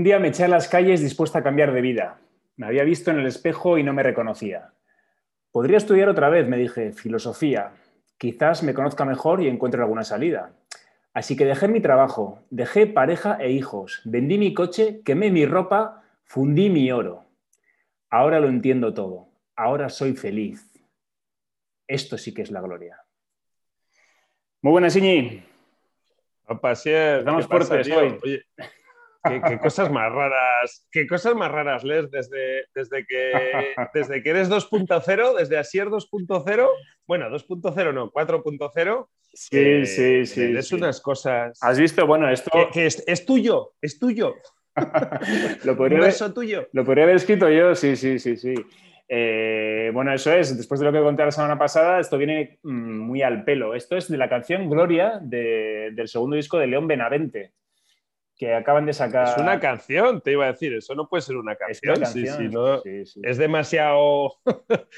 Un día me eché a las calles dispuesta a cambiar de vida. Me había visto en el espejo y no me reconocía. Podría estudiar otra vez, me dije, filosofía. Quizás me conozca mejor y encuentre alguna salida. Así que dejé mi trabajo, dejé pareja e hijos, vendí mi coche, quemé mi ropa, fundí mi oro. Ahora lo entiendo todo. Ahora soy feliz. Esto sí que es la gloria. Muy buenas, Iñi. Estamos fuertes hoy. ¿Qué, cosas más raras, qué cosas más raras lees desde, desde, que, desde que eres 2.0, desde Asier 2.0, bueno, 2.0 no, 4.0. Sí, sí, sí. Es unas cosas. ¿Has visto? Bueno, esto. Que, es, tuyo, es tuyo. lo podría haber, tuyo. Lo podría haber escrito yo, sí, sí, sí, sí. Eh, bueno, eso es, después de lo que conté la semana pasada, esto viene mm, muy al pelo. Esto es de la canción Gloria del segundo disco de León Benavente que acaban de sacar. Es una canción, te iba a decir, eso no puede ser una canción. Sí, sí, no, Es demasiado.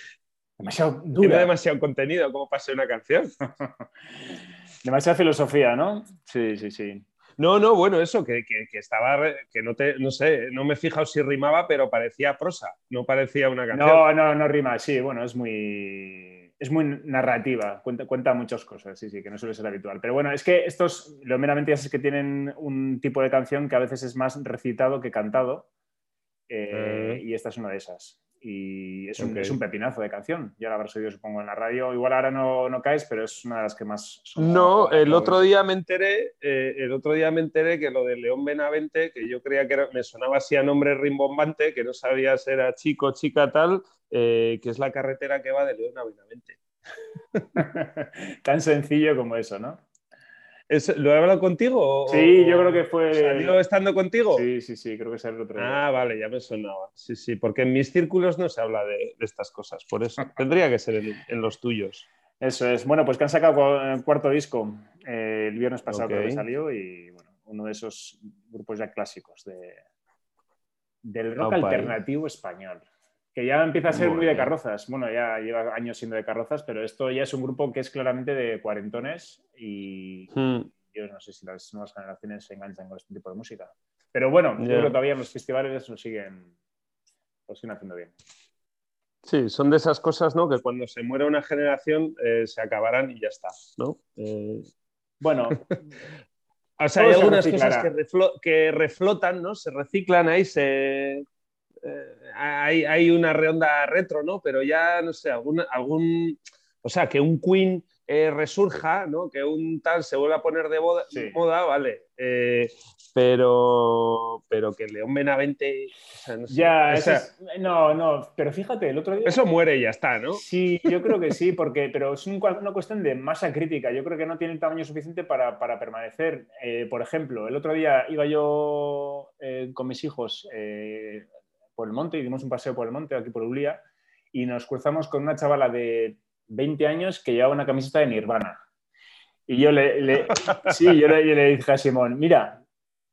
demasiado dura. Tiene demasiado contenido como para ser una canción. demasiada filosofía, ¿no? Sí, sí, sí. No, no, bueno, eso, que, estaba, que no te, no sé, no me he fijado si rimaba, pero parecía prosa, no parecía una canción. No, no, no rima, sí, bueno, es muy es muy narrativa, cuenta, cuenta, muchas cosas, sí, sí, que no suele ser habitual. Pero bueno, es que estos, lo meramente es que tienen un tipo de canción que a veces es más recitado que cantado, eh, y esta es una de esas. Y es un, es un, pepinazo de canción. Ya la habrás oído, supongo, en la radio. Igual ahora no, no caes, pero es una de las que más... no, el otro día me enteré, eh, el otro día me enteré que lo de León Benavente, que yo creía que me sonaba así a nombre rimbombante, que no sabía si era chico, chica, tal, eh, que es la carretera que va de León a Benavente. Tan sencillo como eso, ¿no? ¿Lo he hablado contigo? Sí, yo creo que fue. ¿Salió estando contigo? Sí, sí, sí, creo que salió otro día. Ah, vale, ya me sonaba. Sí, sí, porque en mis círculos no se habla de, estas cosas, por eso. Tendría que ser en, los tuyos. Eso es. Bueno, pues que han sacado el cuarto disco eh, el viernes pasado que salió y bueno, uno de esos grupos ya clásicos de, del rock alternativo español que ya empieza a ser muy, de carrozas. Bueno, ya lleva años siendo de carrozas, pero esto ya es un grupo que es claramente de cuarentones y hmm. yo no sé si las nuevas generaciones se enganchan con este tipo de música. Pero bueno, yo creo que todavía en los festivales lo siguen, lo siguen haciendo bien. Sí, son de esas cosas, ¿no? Que cuando se muere una generación eh, se acabarán y ya está, ¿no? Eh, bueno. o sea, hay algunas cosas que, que, reflotan, ¿no? Se reciclan ahí, se eh, hay, hay, una redonda retro, ¿no? Pero ya, no sé, algún, algún o sea, que un Queen eh, resurja, ¿no? Que un tal se vuelva a poner de moda, vale. Eh, pero, pero que León Benavente. no Ya, no, no, pero fíjate, el otro día. Eso muere y ya está, ¿no? Sí, yo creo que sí, porque, pero es una cuestión de masa crítica. Yo creo que no tiene el tamaño suficiente para, para permanecer. por ejemplo, el otro día iba yo con mis hijos por el monte y dimos un paseo por el monte, aquí por Ulía, y nos cruzamos con una chavala de 20 años que llevaba una camiseta de Nirvana. Y yo le, sí, yo le, dije a Simón, mira,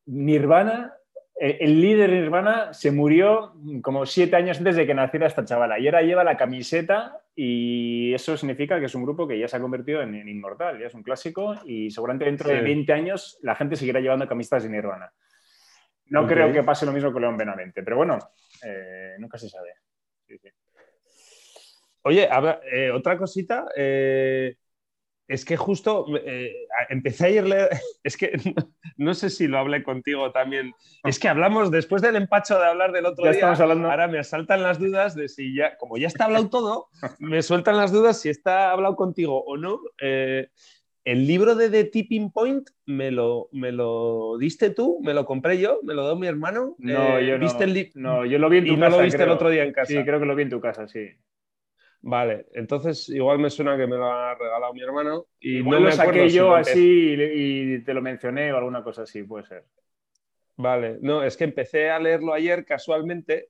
Nirvana, el, líder de Nirvana se murió como siete años antes de que naciera esta chavala y ahora lleva la camiseta y eso significa que es un grupo que ya se ha convertido en, inmortal, ya es un clásico y seguramente dentro de 20 años la gente seguirá llevando camisetas de Nirvana. No creo que pase lo mismo con León Benavente, pero bueno, eh, nunca se sabe. Oye, eh, otra cosita. Eh, es que justo empecé a irle. Es que no, sé si lo hablé contigo también. Es que hablamos después del empacho de hablar del otro día. Ahora me asaltan las dudas de si ya, como ya está hablado todo, me sueltan las dudas si está hablado contigo o no. El libro de The Tipping Point me lo, me lo diste tú, me lo compré yo, me lo dio mi hermano. No, eh, yo ¿viste no. El no, yo lo vi en tu y casa. no lo viste el otro día en casa. Sí, creo que lo vi en tu casa, sí. Vale, entonces igual me suena que me lo ha regalado mi hermano. Y igual no lo saqué yo así y te lo mencioné o alguna cosa así, puede ser. Vale, no, es que empecé a leerlo ayer casualmente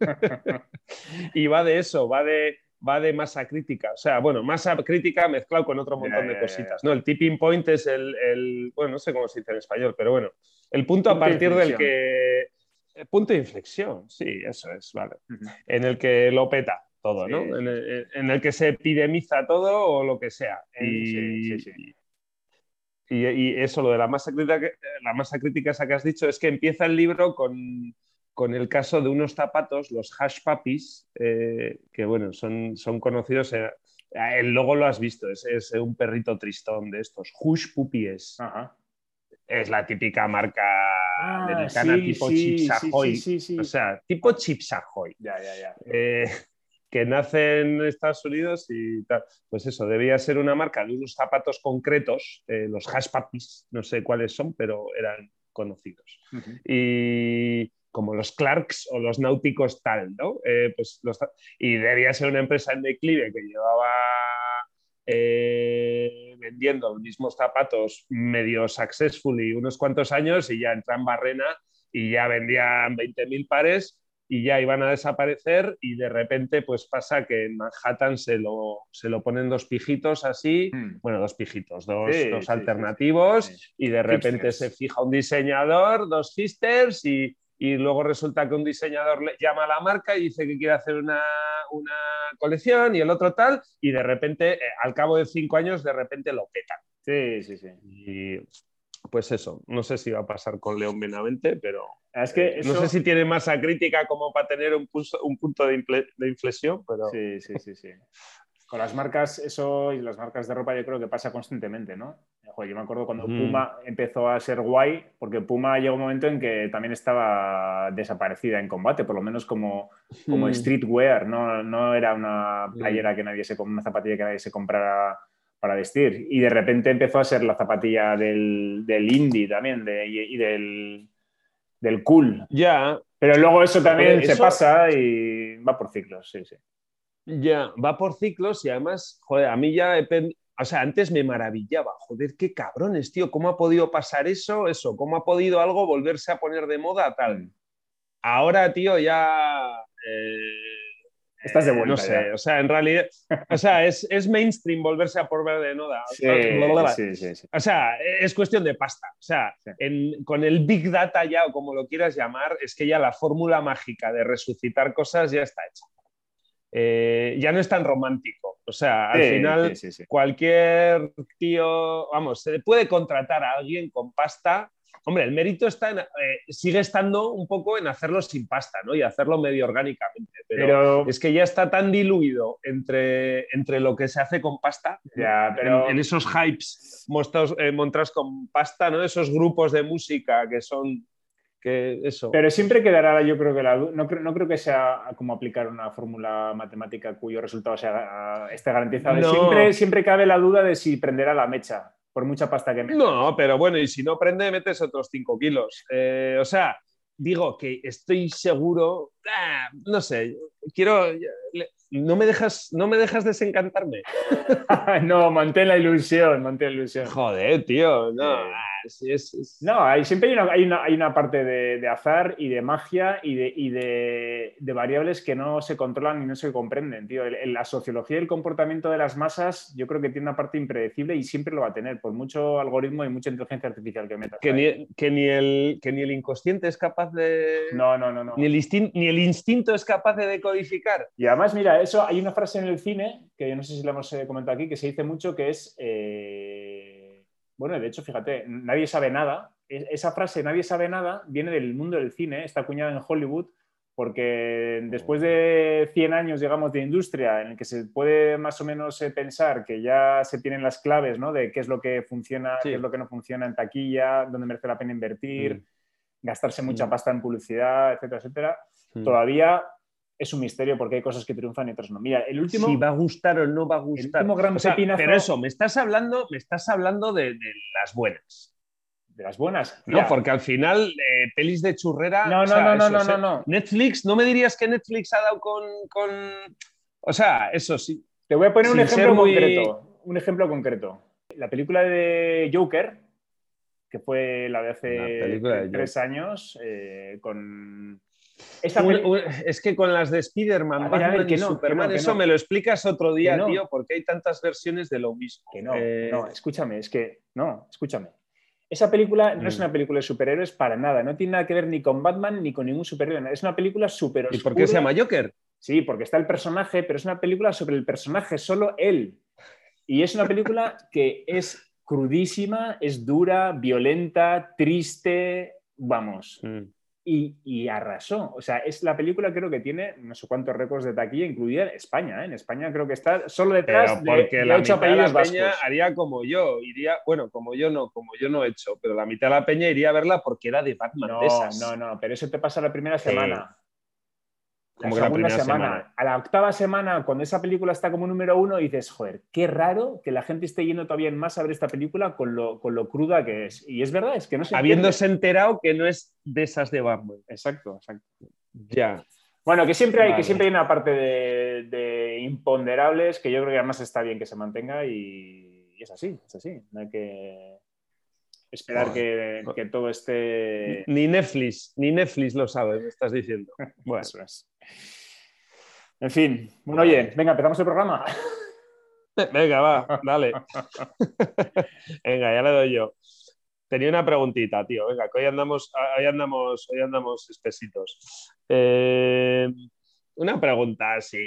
y va de eso, va de va de masa crítica. O sea, bueno, masa crítica mezclado con otro montón de cositas. ¿no? El tipping point es el, bueno, no sé cómo se dice en español, pero bueno, el punto, a partir del que... Punto de inflexión, sí, eso es, vale. En el que lo peta todo, ¿no? En el, que se epidemiza todo o lo que sea. sí, sí, sí. Y, eso, lo de la masa crítica, la masa crítica esa que has dicho, es que empieza el libro con, con el caso de unos zapatos, los hash puppies, eh, que bueno, son, son conocidos. Eh, el logo lo has visto, es, es, un perrito tristón de estos. Hush Puppies. Es la típica marca ah, americana tipo Chips Ahoy. o sea, tipo Chips Ahoy. Ya, ya, ya. Eh, que nace en Estados Unidos y tal. Pues eso, debía ser una marca de unos zapatos concretos, los Hash Puppies, no sé cuáles son, pero eran conocidos. Y como los Clarks o los náuticos tal, ¿no? Eh, pues y debía ser una empresa en declive que llevaba eh, vendiendo los mismos zapatos medio successfully unos cuantos años y ya entra en barrena y ya vendían 20.000 pares y ya iban a desaparecer y de repente pues pasa que en Manhattan se lo, se lo ponen dos pijitos así, hmm. bueno, dos pijitos, dos, dos alternativos y de repente se fija un diseñador, dos sisters y, y luego resulta que un diseñador le llama a la marca y dice que quiere hacer una, colección y el otro tal, y de repente, eh, al cabo de cinco años, de repente lo petan. Sí, sí, sí. Y pues eso, no sé si va a pasar con León Benavente, pero es que eh, no sé si tiene masa crítica como para tener un, un punto de, de, inflexión, pero... Sí, sí, sí, sí. Con las marcas, eso y las marcas de ropa yo creo que pasa constantemente, ¿no? yo me acuerdo cuando Puma empezó a ser guay, porque Puma llegó un momento en que también estaba desaparecida en combate, por lo menos como, como streetwear, ¿no? no era una playera que nadie se una zapatilla que nadie se comprara para vestir. Y de repente empezó a ser la zapatilla del, del indie también de, y, del, del cool. Ya. Pero luego eso también se pasa y va por ciclos, sí, sí. Ya, va por ciclos y además, joder, a mí ya he, o sea, antes me maravillaba, joder, qué cabrones, tío, ¿cómo ha podido pasar eso? Eso, ¿cómo ha podido algo volverse a poner de moda tal? Ahora, tío, ya... Eh, Estás de vuelta. no sé, o sea, en realidad, o sea, es, mainstream volverse a poner de moda. Sí, sí, sí, O sea, es cuestión de pasta. O sea, con el Big Data ya, o como lo quieras llamar, es que ya la fórmula mágica de resucitar cosas ya está hecha. Eh, ya no es tan romántico. O sea, al final cualquier tío, vamos, se puede contratar a alguien con pasta. Hombre, el mérito está en, eh, sigue estando un poco en hacerlo sin pasta, ¿no? Y hacerlo medio orgánicamente. Pero, es que ya está tan diluido entre, entre lo que se hace con pasta, ya, pero... en, esos hypes montados, eh, montados con pasta, ¿no? Esos grupos de música que son eso. Pero siempre quedará, yo creo que la, no, creo, no creo que sea como aplicar una fórmula matemática cuyo resultado sea, esté garantizado. Siempre, siempre cabe la duda de si prenderá la mecha, por mucha pasta que metas. No, pero bueno, y si no prende, metes otros 5 kilos. Eh, o sea, digo que estoy seguro, ah, no sé, quiero, no me dejas, no me dejas desencantarme. no, mantén la ilusión, mantén la ilusión. Joder, tío, no. No, hay, siempre hay una, hay una, parte de, azar y de magia y, de, y de, variables que no se controlan y no se comprenden, tío. la sociología y el comportamiento de las masas yo creo que tiene una parte impredecible y siempre lo va a tener, por mucho algoritmo y mucha inteligencia artificial que metas. Que ni, que ni, el, que ni el inconsciente es capaz de... No, no, no. no. Ni, el ni el instinto es capaz de decodificar. Y además, mira, eso hay una frase en el cine, que yo no sé si la hemos eh, comentado aquí, que se dice mucho, que es... Eh, bueno, de hecho, fíjate, nadie sabe nada. Esa frase, nadie sabe nada, viene del mundo del cine, está acuñada en Hollywood, porque después de 100 años, digamos, de industria, en el que se puede más o menos eh, pensar que ya se tienen las claves, ¿no? De qué es lo que funciona, qué es lo que no funciona en taquilla, dónde merece la pena invertir, mm. gastarse mucha mm. pasta en publicidad, etcétera, etcétera. Mm. Todavía es un misterio porque hay cosas que triunfan y otras no. Mira, el último. Si va a gustar o no va a gustar. gran Pero eso, me estás hablando, me estás hablando de, las buenas. De las buenas. No, porque al final, eh, pelis de churrera. No, no, no, no, no, no, Netflix, ¿no me dirías que Netflix ha dado con. O sea, eso sí. Te voy a poner un ejemplo concreto. Un ejemplo concreto. La película de Joker, que fue la de hace tres años, eh, con es que con las de Spider-Man, Batman y Superman, eso me lo explicas otro día, tío, porque hay tantas versiones de lo mismo. Que no, eh, no, escúchame, es que, no, escúchame. Esa película no es mm. una película de superhéroes para nada, no tiene nada que ver ni con Batman ni con ningún superhéroe, es una película super ¿Y por qué se llama Joker? Sí, porque está el personaje, pero es una película sobre el personaje, solo él. Y es una película que es crudísima, es dura, violenta, triste, vamos. Mm. Y, arrasó. O sea, es la película creo que tiene no sé cuántos récords de taquilla, incluida España. ¿eh? En España creo que está solo detrás pero porque de, la ocho mitad de la peña vascos. haría como yo, iría, bueno, como yo no, como yo no he hecho, pero la mitad de la peña iría a verla porque era de Batman No, de esas. no, no, pero eso te pasa la primera semana. Como la segunda semana. semana. A la octava semana, cuando esa película está como número uno, dices, joder, qué raro que la gente esté yendo todavía más a ver esta película con lo, con lo cruda que es. Y es verdad, es que no se Habiéndose enterado que no es de esas de Batman. Exacto, exacto. Ya. Bueno, que siempre hay, Vale. que siempre hay una parte de, de imponderables que yo creo que además está bien que se mantenga y, y es así, es así. No hay que esperar que, que todo esté. Ni Netflix, ni Netflix lo sabe, me estás diciendo. Bueno, Eso es. En fin, bueno, oye, venga, empezamos el programa. venga, va, dale. venga, ya le doy yo. Tenía una preguntita, tío. Venga, que hoy andamos, hoy andamos, hoy andamos espesitos. Eh, una pregunta, si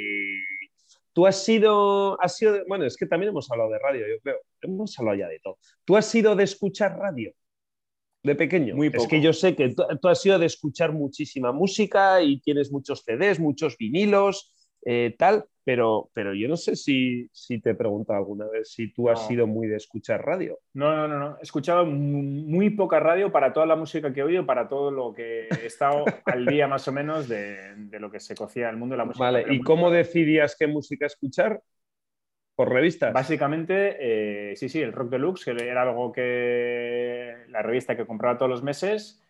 tú has sido, has sido, bueno, es que también hemos hablado de radio, yo creo. Hemos hablado ya de todo. ¿Tú has sido de escuchar radio? De pequeño. Muy Es que yo sé que tú, tú has sido de escuchar muchísima música y tienes muchos CDs, muchos vinilos, eh, tal, pero, pero yo no sé si, si te he preguntado alguna vez si tú has sido muy de escuchar radio. No, no, no, no. He escuchado mu- muy poca radio para toda la música que he oído, para todo lo que he estado al día más o menos de, de lo que se cocía el mundo de la música. Vale, ¿y cómo decidías qué música escuchar? ¿Por revistas? Básicamente, eh, sí, sí, el Rock Deluxe, que era algo que la revista que compraba todos los meses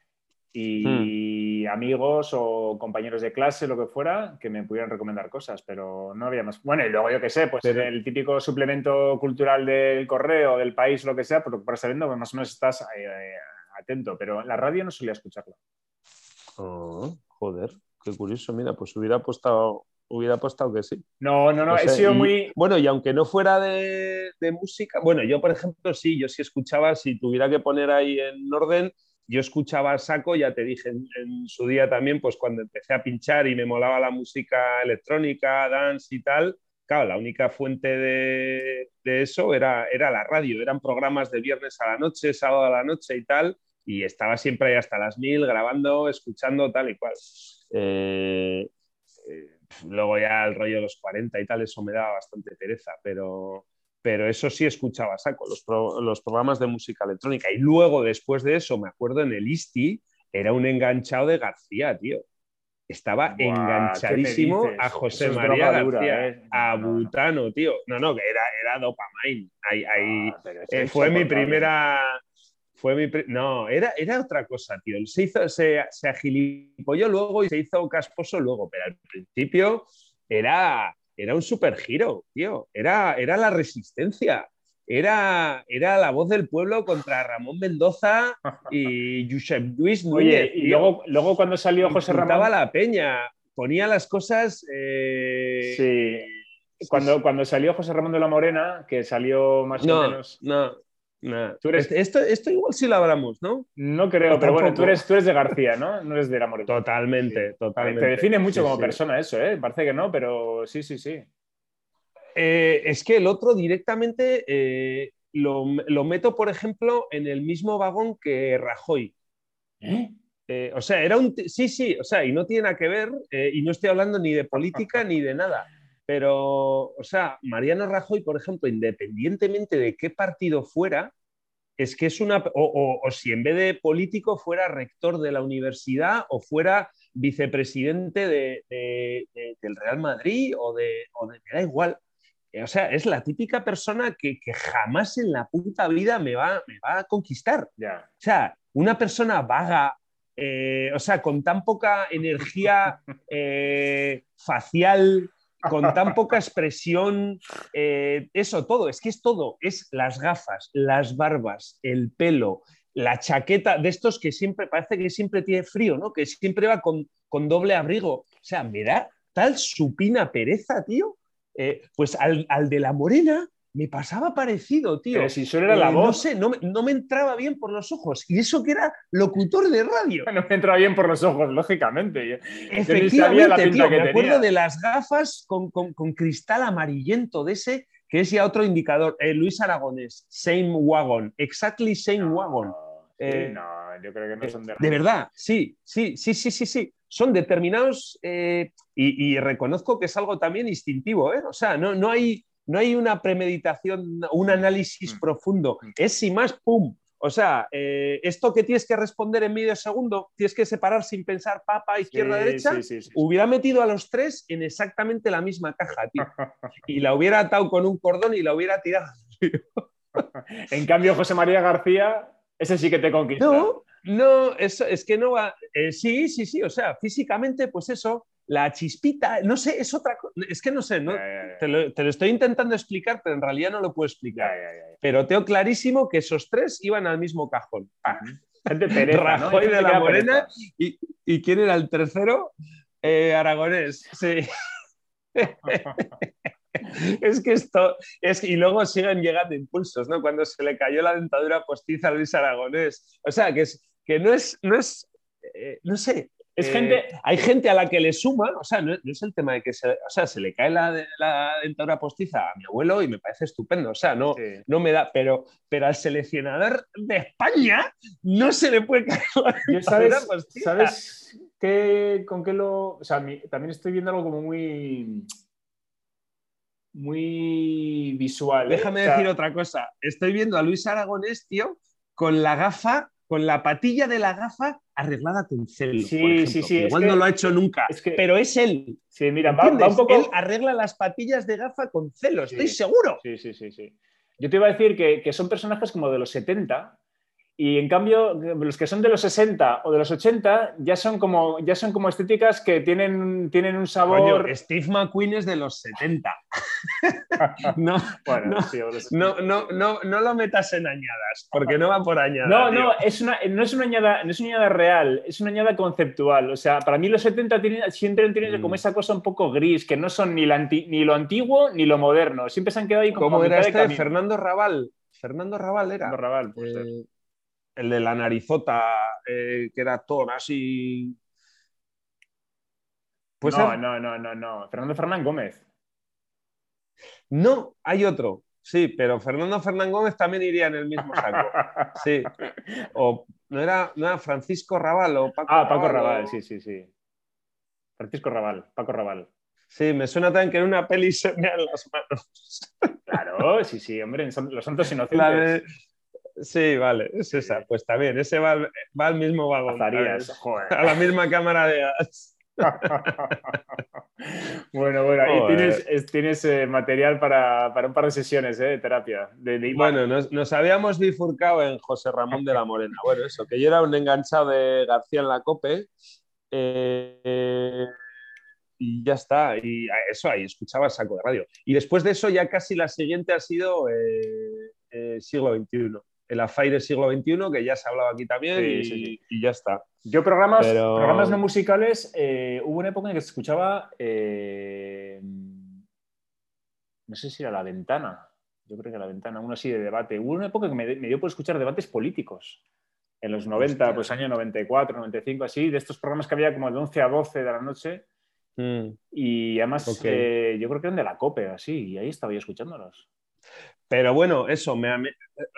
y Hmm. amigos o compañeros de clase, lo que fuera, que me pudieran recomendar cosas, pero no había más. Bueno, y luego yo qué sé, pues Pero- el típico suplemento cultural del correo, del país, lo que sea, porque por sabiendo, pues más o menos estás eh, atento, pero la radio no solía escucharla. Oh, joder, qué curioso. Mira, pues hubiera apostado, hubiera apostado que sí. No, no, no, O he sido y- muy... Bueno, y aunque no fuera de, de música, bueno, yo por ejemplo sí, yo sí escuchaba, si tuviera que poner ahí en orden, yo escuchaba saco, ya te dije en, en su día también, pues cuando empecé a pinchar y me molaba la música electrónica, dance y tal, claro, la única fuente de, de eso era, era la radio, eran programas de viernes a la noche, sábado a la noche y tal, y estaba siempre ahí hasta las mil grabando, escuchando tal y cual. Eh, eh, luego ya el rollo de los 40 y tal, eso me daba bastante pereza, pero, pero eso sí escuchaba saco, los, pro- los programas de música electrónica. Y luego, después de eso, me acuerdo en el ISTI, era un enganchado de García, tío. Estaba Buah, ¿qué me enganchadísimo a José es María dura, García, ¿eh? a No, no, no. Butano, tío. No, no, que era, era dopamine. Ahí, ahí, Ah, eh, fue mi primera. Fue mi no, era, era otra cosa, tío. Se, hizo, se, se agilipolló luego y se hizo casposo luego, pero al principio era, era un super giro, tío. Era, era la resistencia. Era, era la voz del pueblo contra Ramón Mendoza y Josep Luis Núñez. Oye, y tío. luego, luego cuando salió José Ramón... la peña, ponía las cosas. eh, Sí. Cuando, cuando salió José Ramón de la Morena, que salió más o No, menos. no, Tú eres- Esto, esto igual sí lo hablamos, ¿no? No creo, No, pero bueno, tú eres, tú eres de García, ¿no? No eres de la Morena. Totalmente, Sí. totalmente. Te define mucho Sí, como sí. persona eso, ¿eh? Parece que no, pero sí, sí, sí. Eh, es que el otro directamente eh, lo, lo meto, por ejemplo, en el mismo vagón que Rajoy. ¿Eh? Eh, o sea, era un. Sí, sí, o sea, y no tiene nada que ver, eh, y no estoy hablando ni de política ni de nada. Pero, o sea, Mariano Rajoy, por ejemplo, independientemente de qué partido fuera, es que es una. O, o- o si en vez de político fuera rector de la universidad o fuera vicepresidente de- de- de- del Real Madrid o de, o de. Me da igual. Eh, O sea, es la típica persona que, que jamás en la puta vida me va, me va a conquistar. Ya. O sea, una persona vaga, eh, o sea, con tan poca energía eh, facial, con tan poca expresión, eh, eso todo, es que es todo, es las gafas, las barbas, el pelo, la chaqueta de estos que siempre parece que siempre tiene frío, ¿no? Que siempre va con, con doble abrigo. O sea, me da tal supina pereza, tío. Eh, pues al, al de la morena me pasaba parecido, tío. Pero si solo era la Eh, No voz. sé, no, me- no me entraba bien por los ojos. Y eso que era locutor de radio. No me entra bien por los ojos, lógicamente. La Efectivamente, tío. Me acuerdo de las gafas con, con- con cristal amarillento de ese que es ya otro indicador. Eh, Luis Aragonés, same wagon, exactly same wagon. Eh, no, yo creo que no son de... De verdad, sí, sí, sí, sí, sí, sí. Son determinados y, reconozco que es algo también instintivo, ¿eh? O sea, no, no, hay, no hay una premeditación, un análisis mm. profundo. Mm. Es sin más, ¡pum! O sea, eh, esto que tienes que responder en medio segundo, tienes que separar sin pensar papa, izquierda, derecha, hubiera metido a los tres en exactamente la misma caja, tío. Y la hubiera atado con un cordón y la hubiera tirado. en cambio, José María García, ese sí que te conquista. No, no, eso, es que no va. Eh, sí, sí, sí. O sea, físicamente, pues eso, la chispita, no sé, es otra cosa, es que no sé, ¿no? Te, lo, estoy intentando explicar, pero en realidad no lo puedo explicar. Pero tengo clarísimo que esos tres iban al mismo cajón. Ah. Rajoy de la Morena y, y, ¿quién era el tercero? Eh, Aragonés, sí. es que esto, es y luego siguen llegando impulsos, ¿no? Cuando se le cayó la dentadura postiza a Luis Aragonés. O sea, que, es, que no es, no es, eh, no sé, es gente, eh, hay gente a la que le suma, o sea, no, es el tema de que se, o sea, se le cae la, la, dentadura postiza a mi abuelo y me parece estupendo, o sea, no, no me da, pero, pero al seleccionador de España no se le puede caer la dentadura postiza. ¿Sabes qué, con qué lo...? O sea, también estoy viendo algo como muy... Muy visual. ¿eh? Déjame decir otra cosa. Estoy viendo a Luis Aragonés, tío, con la gafa con la patilla de la gafa arreglada con celo. Sí, sí, sí. Igual no lo ha hecho nunca, pero es él. Sí, mira, va, un poco... Él arregla las patillas de gafa con celo, estoy seguro. Sí, sí, sí, sí. Yo te iba a decir que, que son personajes como de los 70 y en cambio, los que son de los 60 o de los 80 ya son como, ya son como estéticas que tienen, tienen un sabor. Steve McQueen es de los 70. no, no, no, no, no, lo metas en añadas, porque no va por añadas. No, no, es una, no, es una añada, no es una añada real, es una añada conceptual. O sea, para mí los 70 tienen, siempre tienen como mm. esa cosa un poco gris, que no son ni, ni lo antiguo ni lo moderno. Siempre se han quedado ahí como. ¿Cómo era este? Fernando Raval. Fernando Raval era. Fernando Raval, pues el de la narizota, eh, que era todo así. Pues no, no, no, no, no. Fernando Fernán Gómez. No, hay otro. Sí, pero Fernando Fernán Gómez también iría en el mismo saco. Sí. O no era, no Francisco Raval o Paco Ah, Paco Raval, sí, sí, sí. Francisco Raval, Paco Raval. Sí, me suena también que en una peli se me las manos. Claro, sí, sí, hombre, Los Santos Inocentes. Sí, vale, es esa. Pues también, ese va, al mismo vagón. A la misma cámara de gas. bueno, bueno, ahí tienes, tienes eh, material para, un par de sesiones eh, de terapia. bueno, nos, habíamos bifurcado en José Ramón de la Morena. Bueno, eso, que yo era un enganchado de García en la COPE. Eh, y ya está. Y eso ahí, escuchaba saco de radio. Y después de eso, ya casi la siguiente ha sido siglo XXI el AFAIRE siglo XXI, que ya se ha hablado aquí también y, ya está. Yo programas, programas no musicales, eh, hubo una época en que se escuchaba, eh, no sé si era La Ventana, yo creo que La Ventana, uno así de debate. Hubo una época que me, dio por escuchar debates políticos. En los 90, pues año 94, 95, así, de estos programas que había como de 11 a 12 de la noche. Mm. Y además, eh, yo creo que eran de la COPE, así, y ahí estaba yo escuchándolos. Pero bueno, eso, me,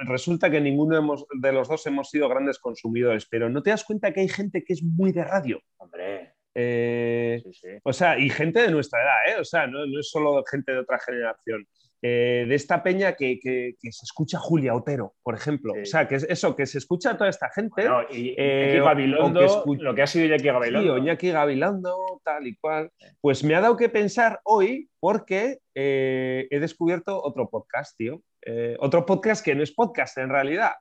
resulta que ninguno de los dos hemos sido grandes consumidores, pero ¿no te das cuenta que hay gente que es muy de radio? Hombre. Eh, o sea, y gente de nuestra edad, ¿eh? O sea, no, no es solo gente de otra generación. Eh, de esta peña que, se escucha Julia Otero, por ejemplo. O sea, que es eso, que se escucha a toda esta gente. y eh, Gabilondo, lo que ha sido Iñaki Gabilondo. Sí, Iñaki Gabilondo, tal y cual. Pues me ha dado que pensar hoy porque eh, he descubierto otro podcast, tío. otro podcast que no es podcast en realidad.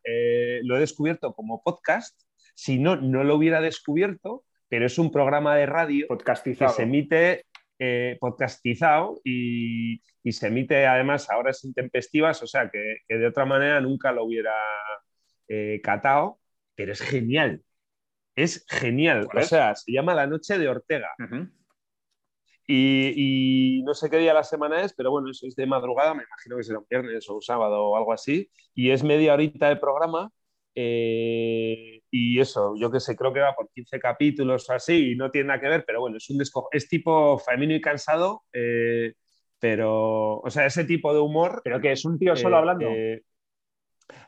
lo he descubierto como podcast. Si no, no lo hubiera descubierto, pero es un programa de radio que se emite eh, podcastizado y, se emite además ahora es intempestivas, o sea que, de otra manera nunca lo hubiera eh, catado, pero es genial. Es genial. O sea, se llama La Noche de Ortega. y, no sé qué día de la semana es, pero bueno, eso es de madrugada, me imagino que será un viernes o un sábado o algo así. Y es media horita de programa. Eh, y eso, yo que sé, creo que va por 15 capítulos o así, y no tiene nada que ver, pero bueno, es un es tipo femenino y cansado, eh, pero, o sea, ese tipo de humor. Pero que es un tío solo eh, hablando.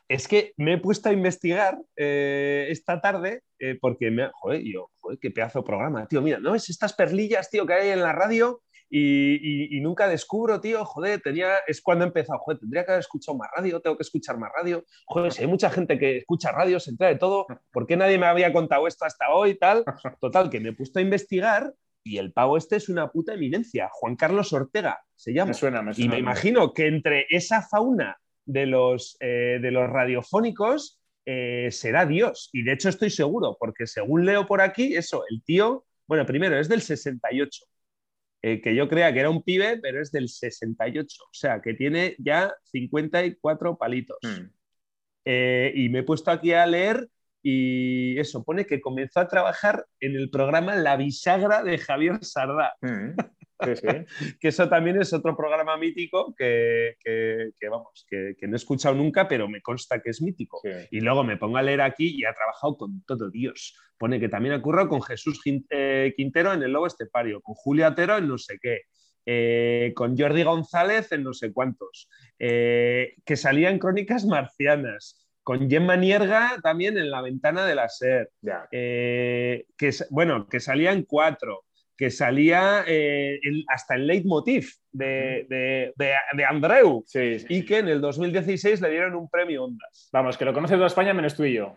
es que me he puesto a investigar esta tarde porque me, joder, yo, joder, qué pedazo de programa, tío. Mira, ¿no ves estas perlillas, tío, que hay en la radio? Y, y- y nunca descubro, tío, joder, tenía, es cuando he empezado, joder, tendría que haber escuchado más radio, tengo que escuchar más radio. Joder, si hay mucha gente que escucha radio, se entera de todo, ¿por qué nadie me había contado esto hasta hoy, tal? Total, que me he puesto a investigar y el pavo este es una puta eminencia, Juan Carlos Ortega se llama. me suena, me Y suena. me imagino que entre esa fauna de los, eh, de los radiofónicos eh, será Dios. Y de hecho estoy seguro, porque según leo por aquí, eso, el tío, bueno, primero es del 68, eh, que yo creía que era un pibe, pero es del 68, o sea, que tiene ya 54 palitos. Mm. Eh, y me he puesto aquí a leer y eso, pone que comenzó a trabajar en el programa La Bisagra de Javier Sardá Mm. Sí, sí. que eso también es otro programa mítico que, que- que, vamos, que, que no he escuchado nunca, pero me consta que es mítico. sí. Y luego me pongo a leer aquí y ha trabajado con todo Dios. Pone que también ha con Jesús eh, Quintero en El Lobo Estepario, con Julio Atero en no sé qué, eh, con Jordi González en no sé cuántos, eh, que salía en Crónicas Marcianas, con Gemma Nierga también en La Ventana de la SER, eh, que, bueno, que salía en cuatro, que salía eh, hasta el leitmotiv de, de, de, de Andreu Sí, sí, y que en el 2016 le dieron un premio Ondas. Vamos, que lo conoce toda España menos tú y yo.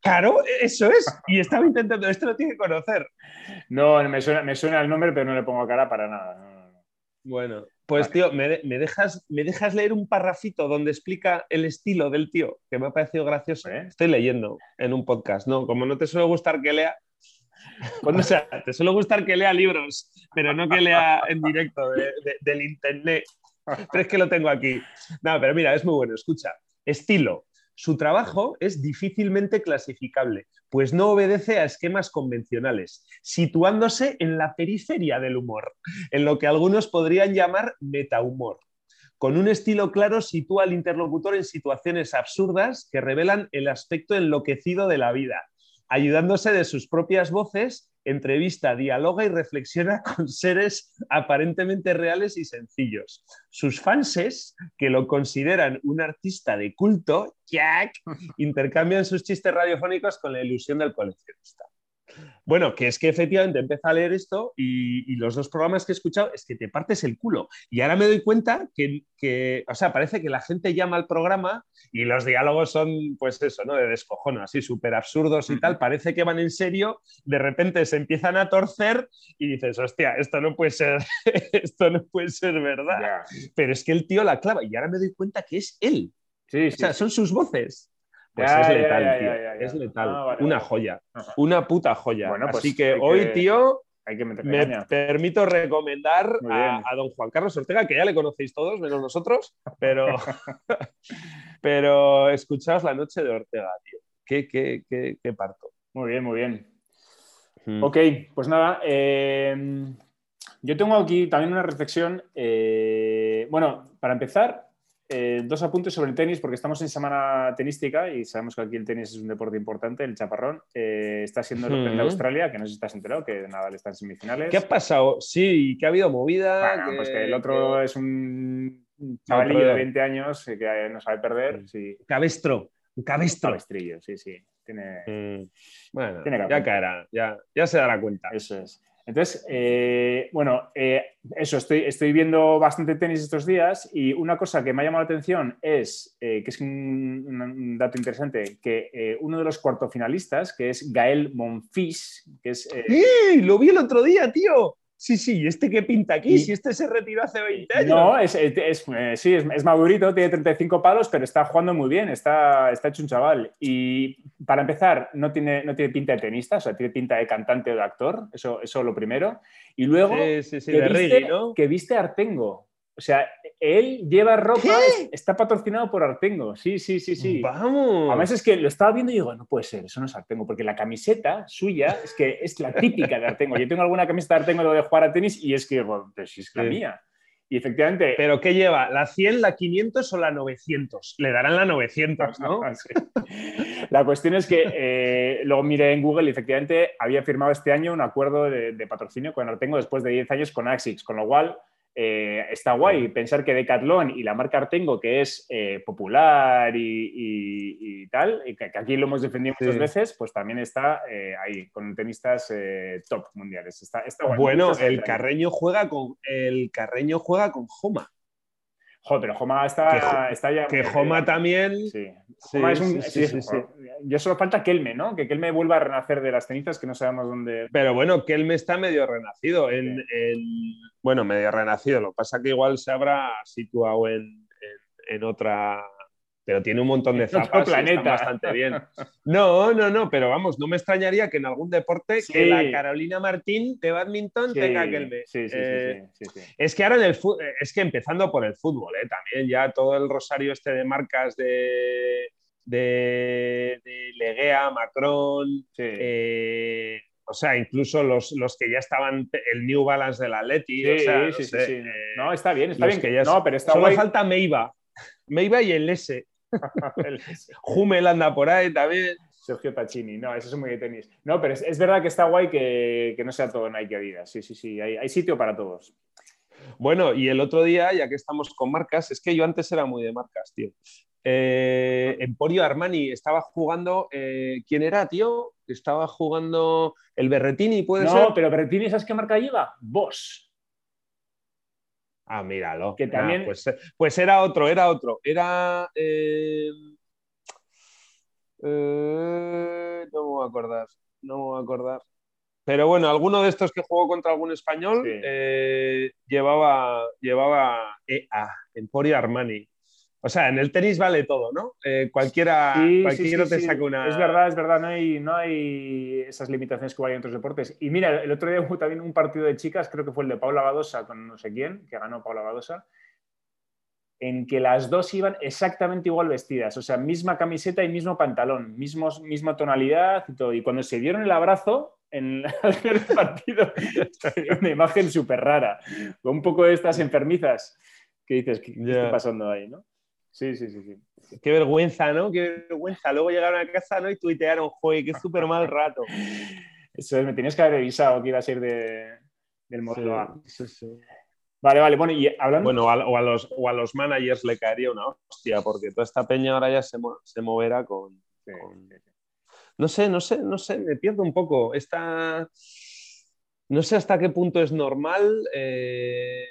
Claro, eso es. Y estaba intentando, esto lo tiene que conocer. No, me suena, me suena el nombre, pero no le pongo cara para nada. No, no, no. Bueno, pues Vale. tío, ¿me, me dejas, ¿me dejas leer un parrafito donde explica el estilo del tío? Que me ha parecido gracioso. ¿Eh? Estoy leyendo en un podcast, ¿no? Como no te suele gustar que lea, te suele gustar que lea libros, pero no que lea en directo de- de- del internet. Pero es que lo tengo aquí. No, pero mira, es muy bueno. Escucha, estilo. Su trabajo es difícilmente clasificable, pues no obedece a esquemas convencionales, situándose en la periferia del humor, en lo que algunos podrían llamar metahumor. Con un estilo claro sitúa al interlocutor en situaciones absurdas que revelan el aspecto enloquecido de la vida. Ayudándose de sus propias voces, entrevista, dialoga y reflexiona con seres aparentemente reales y sencillos. Sus fanses, que lo consideran un artista de culto, Jack, intercambian sus chistes radiofónicos con la ilusión del coleccionista. Bueno, que es que efectivamente empecé a leer esto y, y los dos programas que he escuchado es que te partes el culo. Y ahora me doy cuenta que, que, o sea, parece que la gente llama al programa y los diálogos son, pues eso, ¿no? De descojono, así súper absurdos y tal. Parece que van en serio, de repente se empiezan a torcer y dices, hostia, esto no puede ser, esto no puede ser verdad. Pero es que el tío la clava y ahora me doy cuenta que es él. Sí, O sí. sea, son sus voces. Pues Ya, es ya, letal, ya, tío. Es letal. Ah, vale, una vale. joya. Ajá. Una puta joya. Bueno, pues Así que hoy, que- tío, Hay que meterle me permito recomendar a, don Juan Carlos Ortega, que ya le conocéis todos, menos nosotros, pero, pero escuchaos la noche de Ortega, tío. Qué, qué, qué, qué parto. Muy bien, muy bien. Mm. Ok, pues nada. eh, yo tengo aquí también una reflexión. eh, bueno, para empezar, eh, dos apuntes sobre el tenis, porque estamos en semana tenística y sabemos que aquí el tenis es un deporte importante, el chaparrón. Eh, está siendo el Open de. Australia, que no sé si estás enterado, que Nadal está en semifinales. ¿Qué ha pasado? Sí, que ha habido movida. Bueno, que- pues que el otro es un chavalillo de 20 años eh, que no sabe perder. Sí, Cabestro. Un cabestro. cabestrillo, sí, sí. Tiene, Mm. Bueno, Tiene ya caerá, ya, ya se dará cuenta. Eso es. Entonces, eh, bueno, eh, eso, estoy, estoy viendo bastante tenis estos días y una cosa que me ha llamado la atención es, eh, que es un, dato interesante, que eh, uno de los cuartofinalistas, que es Gael Monfils, que es... eh, ¡Eh! Lo vi el otro día, tío. Sí, sí, ¿y este qué pinta aquí? Y- Si este se retiró hace 20 años. no, es, es- es- eh, sí, es, es madurito, tiene 35 palos, pero está jugando muy bien, está, está hecho un chaval. Y para empezar, no tiene, no tiene pinta de tenista, o sea, tiene pinta de cantante o de actor, eso, eso lo primero. Y luego... Sí, sí, sí, que de viste- ¿no? Que viste Artengo. O sea, él lleva ropa, está patrocinado por Artengo. Sí, sí, sí, sí. Vamos. Además es que lo estaba viendo y digo, no puede ser, eso no es Artengo, porque la camiseta suya es que es la típica de Artengo. Yo tengo alguna camiseta de Artengo de jugar a tenis y es que, bueno, pues es la Sí. mía. Y efectivamente... ¿Pero qué lleva? ¿La 100, la 500 o la 900? Le darán la 900, ¿no? Sí. La cuestión es que eh, luego miré en Google y efectivamente había firmado este año un acuerdo de, de patrocinio con Artengo después de 10 años con Axix, con lo cual eh, está guay pensar que Decathlon y la marca Artengo, que es eh, popular y, tal, y que, aquí lo hemos defendido muchas veces, pues también está eh, ahí, con tenistas top mundiales. Está, bueno, el Carreño, juega con, el Carreño juega con Joma. Joder, pero Joma está, está ya. Que Joma también. Sí. Ya solo falta Kelme, ¿no? Que Kelme vuelva a renacer de las cenizas que no sabemos dónde. Pero bueno, Kelme está medio renacido. En, Bueno, medio renacido. Lo que pasa que igual se habrá situado en, en otra pero tiene un montón de zapas planeta. bastante bien. No, no, no, pero vamos, no me extrañaría que en algún deporte que la Carolina Martín de badminton tenga que el sí, eh, Es que ahora en el es que empezando por el fútbol, eh, también ya todo el rosario este de marcas de, de, Leguea, Macron, eh, o sea, incluso los, los, que ya estaban, el New Balance del Atleti. Sí, sí, sí, no, está bien, está bien. Que ya no, pero está solo falta Meiva. Meiva y el S. Hummel anda por ahí también. Sergio Tacchini, no, eso es muy de tenis. No, pero es, verdad que está guay que, no sea todo Nike Adidas. Sí, sí, sí, hay, sitio para todos. Bueno, y el otro día, ya que estamos con marcas, es que yo antes era muy de marcas, tío. Eh, Emporio Armani estaba jugando. Eh, ¿Quién era, tío? Estaba jugando el Berretini, ¿puede ser? No, pero Berretini, ¿sabes qué marca lleva? Boss. Ah, míralo. Que también... pues, pues, era otro, era otro. Era. Eh, eh, no me voy a acordar. No me voy a acordar. Pero bueno, alguno de estos que jugó contra algún español eh, llevaba, llevaba EA, Emporio Armani. O sea, en el tenis vale todo, ¿no? Eh, cualquiera cualquiera te saca una. Es verdad, es verdad, no hay, no hay esas limitaciones que hay en otros deportes. Y mira, el otro día hubo también un partido de chicas, creo que fue el de Paula Badosa con no sé quién, que ganó Paula Badosa, en que las dos iban exactamente igual vestidas, o sea, misma camiseta y mismo pantalón, mismos, misma tonalidad y todo. Y cuando se dieron el abrazo en el partido, una imagen súper rara, con un poco de estas enfermizas que dices, ¿qué, ¿qué está pasando ahí, no? Sí, sí, sí, sí. Qué vergüenza, ¿no? Qué vergüenza. Luego llegaron a casa ¿no? y tuitearon, joder, qué súper mal rato. Eso es, me tienes que haber avisado que iba a ser de, del modo Sí, sí, Vale, vale, bueno, y hablando... Bueno, o a, los, o a los managers le caería una hostia, porque toda esta peña ahora ya se, se moverá con, No sé, no sé, no sé, me pierdo un poco. Esta... No sé hasta qué punto es normal... Eh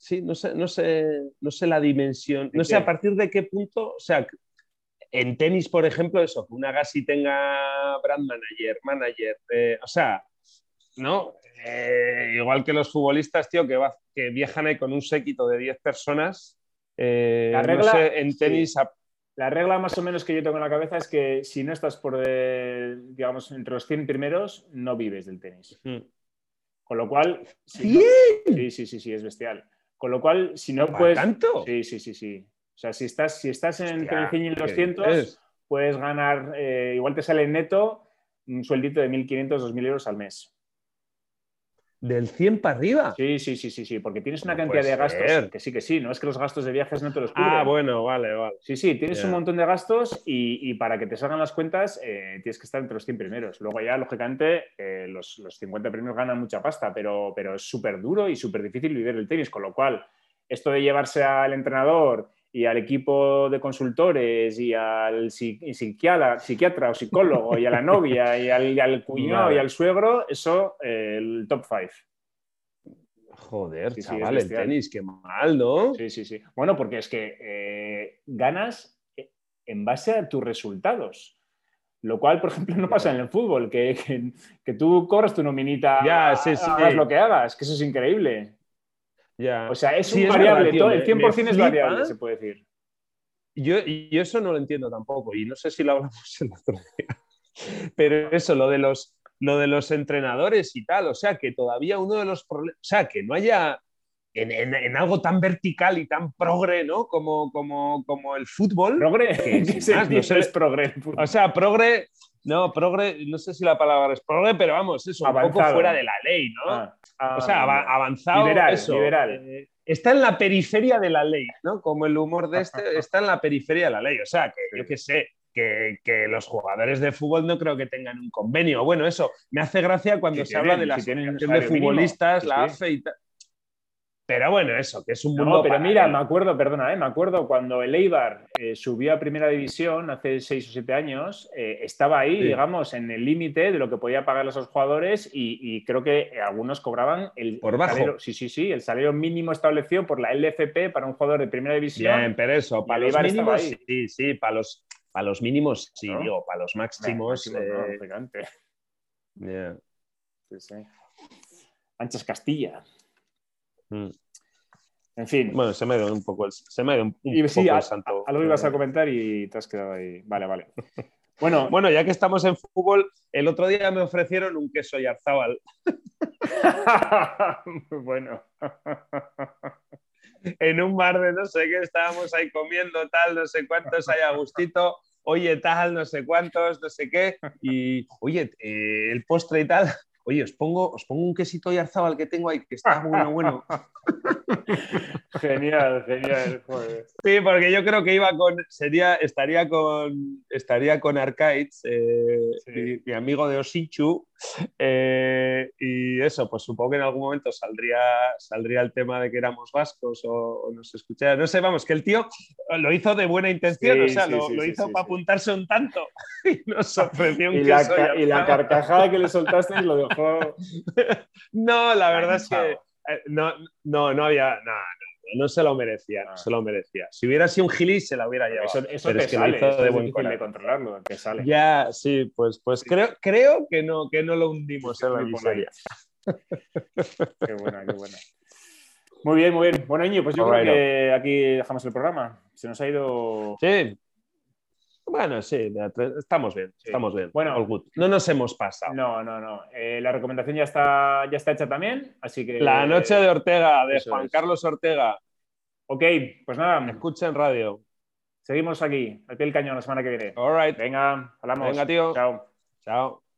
sí, no sé, no sé, no sé la dimensión, no sé a partir de qué punto, o sea, en tenis, por ejemplo, eso, que una Gassi tenga brand manager, manager, eh, o sea, ¿no? Eh, igual que los futbolistas, tío, que, que viajan ahí con un séquito de 10 personas. Eh, la regla, en tenis. La regla más o menos que yo tengo en la cabeza es que si no estás por, digamos, entre los 100 primeros, no vives del tenis. Con lo cual. sí, sí, sí, sí, es bestial. Con lo cual, si no puedes. ¿Tanto? Sí, sí, sí, sí. O sea, si estás, si estás en 100 y 200, puedes ganar, eh, igual te sale neto un sueldito de 1.500, 2.000 euros al mes. ¿Del 100 para arriba? Sí, sí, sí, sí, sí, porque tienes una cantidad de gastos. Que sí, que sí, no es que los gastos de viajes no te los cubren. Ah, bueno, vale, vale. Sí, sí, tienes un montón de gastos y, para que te salgan las cuentas eh, tienes que estar entre los 100 primeros. Luego ya, lógicamente, eh, los, los, 50 primeros ganan mucha pasta, pero, pero es súper duro y súper difícil vivir el tenis, con lo cual, esto de llevarse al entrenador y al equipo de consultores y al psiquiatra, o psicólogo y a la novia y al, cuñado y al suegro, eso, eh, el top five. Joder, chaval, el tenis, qué mal, ¿no? Sí, sí, sí. Bueno, porque es que eh, ganas eh, en base a tus resultados. Lo cual, por ejemplo, no pasa en el fútbol, que, que, tú corres tu nominita, ya, sí. hagas lo que hagas, que eso es increíble. O sea, es un variable, el 100% es variable, se puede decir. Yo, yo eso no lo entiendo tampoco, y no sé si lo hablamos el otro día. Pero eso, lo de los, lo de los entrenadores y tal, o sea, que todavía uno de los problemas, o sea, que no haya en, algo tan vertical y tan progre, ¿no? Como, como, como el fútbol. ¿Progre? Que, no es progre. O sea, progre, no, progre, no sé si la palabra es progre, pero vamos, eso, un poco fuera de la ley, ¿no? Ah, ah, o sea, avanzado. Liberal, liberal. Eh, está en la periferia de la ley, ¿no? Como el humor de este está en la periferia de la ley. O sea, que yo qué sé, que, los jugadores de fútbol no creo que tengan un convenio. Bueno, eso me hace gracia cuando se habla de la asociación de futbolistas, la AFE y tal. Pero bueno, eso, que es un mundo. No, pero mira, me acuerdo, perdona, ¿eh? me acuerdo cuando el Eibar eh, subió a primera división hace seis o siete años, eh, estaba ahí, digamos, en el límite de lo que podía pagar a esos jugadores y, creo que algunos cobraban el. Por bajo. sí, sí, sí, el salario mínimo establecido por la LFP para un jugador de primera división. Bien, pero eso, para los mínimos, sí, sí, para los, para los mínimos, sí, digo, para los máximos. Yeah. Sí, sí. Anchas Castilla. Mm. En fin. Bueno, se me dio un poco el, se me un, poco el santo. Algo ibas a comentar y te has quedado ahí. Vale, vale. Bueno, bueno, ya que estamos en fútbol, el otro día me ofrecieron un queso y arzabal. Muy bueno. en un bar de no sé qué, estábamos ahí comiendo tal, no sé cuántos, ahí a gustito, oye, tal, no sé cuántos, no sé qué, y oye, eh, el postre y tal, oye, os pongo, os pongo un quesito y arzabal que tengo ahí, que está bueno, bueno. genial, genial. Sí, porque yo creo que iba con, sería, estaría con, estaría con Arcades, eh, mi, amigo de Osichu, eh, y eso, pues supongo que en algún momento saldría, saldría el tema de que éramos vascos o, nos escuchara. No sé, vamos, que el tío lo hizo de buena intención, o sea, lo, hizo para apuntarse un tanto y nos ofreció un y la, y la carcajada que le soltaste lo dejó. no, la verdad es que eh, no, no, no había. No, no, se lo merecía, no ah. se lo merecía. Si hubiera sido un gilis, se la hubiera llevado. Eso, eso pero te es que sale, hizo de buen de controlarlo, te sale. Ya, sí, pues, pues Creo, creo que, no, que no lo hundimos en la miseria. qué buena, qué buena. Muy bien, muy bien. Bueno, Iño, pues yo creo que aquí dejamos el programa. Se nos ha ido. Sí, bueno, sí, estamos bien, estamos bien. Bueno, no nos hemos pasado. No, no, no. Eh, la recomendación ya está, ya está hecha también, así que... La noche de Ortega, de Juan Carlos Ortega. Ok, pues nada. Escuchen radio. Seguimos aquí, al pie del cañón la semana que viene. All right. Venga, hablamos. Venga, tío. Chao. Chao.